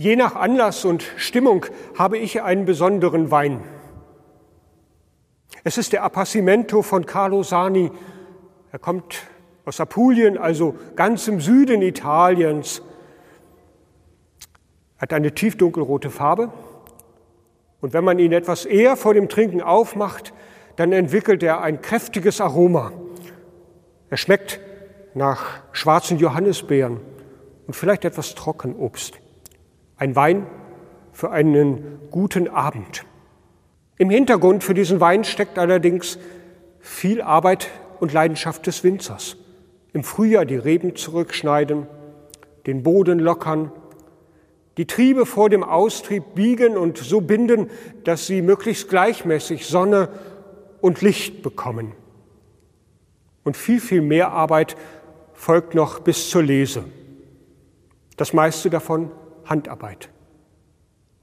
Je nach Anlass und Stimmung habe ich einen besonderen Wein. Es ist der Appassimento von Carlo Sani. Er kommt aus Apulien, also ganz im Süden Italiens. Er hat eine tiefdunkelrote Farbe. Und wenn man ihn etwas eher vor dem Trinken aufmacht, dann entwickelt er ein kräftiges Aroma. Er schmeckt nach schwarzen Johannisbeeren und vielleicht etwas Trockenobst. Ein Wein für einen guten Abend. Im Hintergrund für diesen Wein steckt allerdings viel Arbeit und Leidenschaft des Winzers. Im Frühjahr die Reben zurückschneiden, den Boden lockern, die Triebe vor dem Austrieb biegen und so binden, dass sie möglichst gleichmäßig Sonne und Licht bekommen. Und viel, viel mehr Arbeit folgt noch bis zur Lese. Das meiste davon Handarbeit.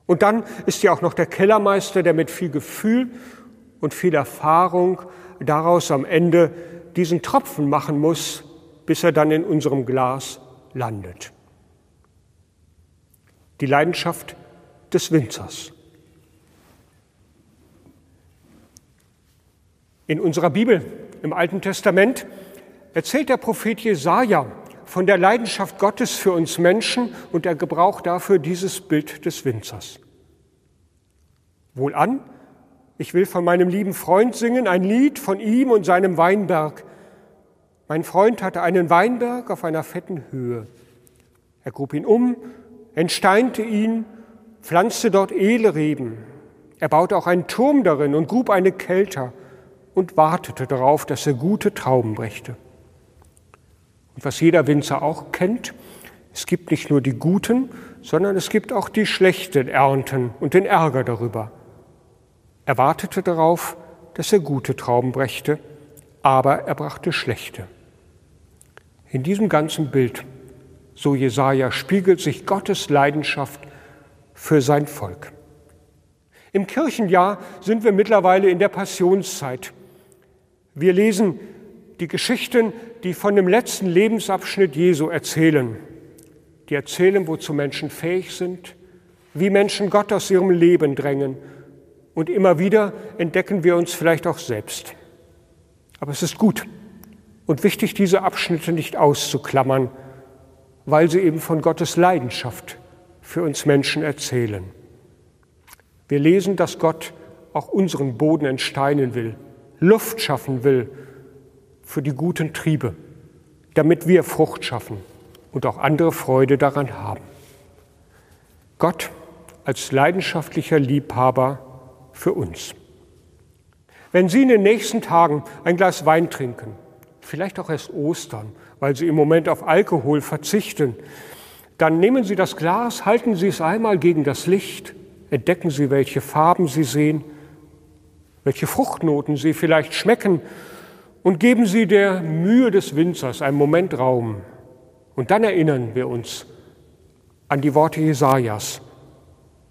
Und dann ist ja auch noch der Kellermeister, der mit viel Gefühl und viel Erfahrung daraus am Ende diesen Tropfen machen muss, bis er dann in unserem Glas landet. Die Leidenschaft des Winzers. In unserer Bibel im Alten Testament erzählt der Prophet Jesaja von der Leidenschaft Gottes für uns Menschen und er gebraucht dafür dieses Bild des Winzers. Wohlan, ich will von meinem lieben Freund singen, ein Lied von ihm und seinem Weinberg. Mein Freund hatte einen Weinberg auf einer fetten Höhe. Er grub ihn um, entsteinte ihn, pflanzte dort Ehlreben. Er baute auch einen Turm darin und grub eine Kelter und wartete darauf, dass er gute Trauben brächte. Und was jeder Winzer auch kennt, es gibt nicht nur die guten, sondern es gibt auch die schlechten Ernten und den Ärger darüber. Er wartete darauf, dass er gute Trauben brächte, aber er brachte schlechte. In diesem ganzen Bild, so Jesaja, spiegelt sich Gottes Leidenschaft für sein Volk. Im Kirchenjahr sind wir mittlerweile in der Passionszeit. Wir lesen die Geschichten, die von dem letzten Lebensabschnitt Jesu erzählen. Die erzählen, wozu Menschen fähig sind, wie Menschen Gott aus ihrem Leben drängen. Und immer wieder entdecken wir uns vielleicht auch selbst. Aber es ist gut und wichtig, diese Abschnitte nicht auszuklammern, weil sie eben von Gottes Leidenschaft für uns Menschen erzählen. Wir lesen, dass Gott auch unseren Boden entsteinen will, Luft schaffen will für die guten Triebe, damit wir Frucht schaffen und auch andere Freude daran haben. Gott als leidenschaftlicher Liebhaber für uns. Wenn Sie in den nächsten Tagen ein Glas Wein trinken, vielleicht auch erst Ostern, weil Sie im Moment auf Alkohol verzichten, dann nehmen Sie das Glas, halten Sie es einmal gegen das Licht, entdecken Sie, welche Farben Sie sehen, welche Fruchtnoten Sie vielleicht schmecken und geben Sie der Mühe des Winzers einen Moment Raum. Und dann erinnern wir uns an die Worte Jesajas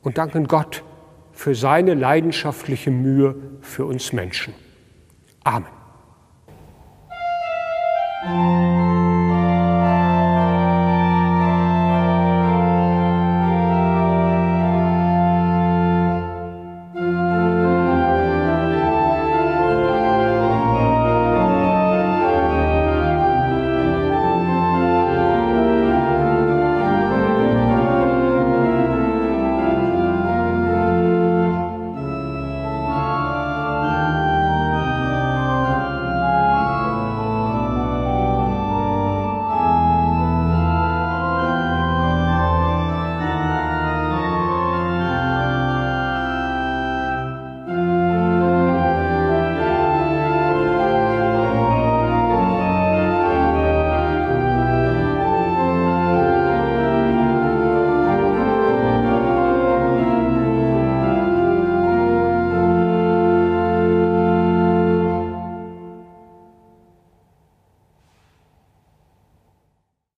und danken Gott für seine leidenschaftliche Mühe für uns Menschen. Amen.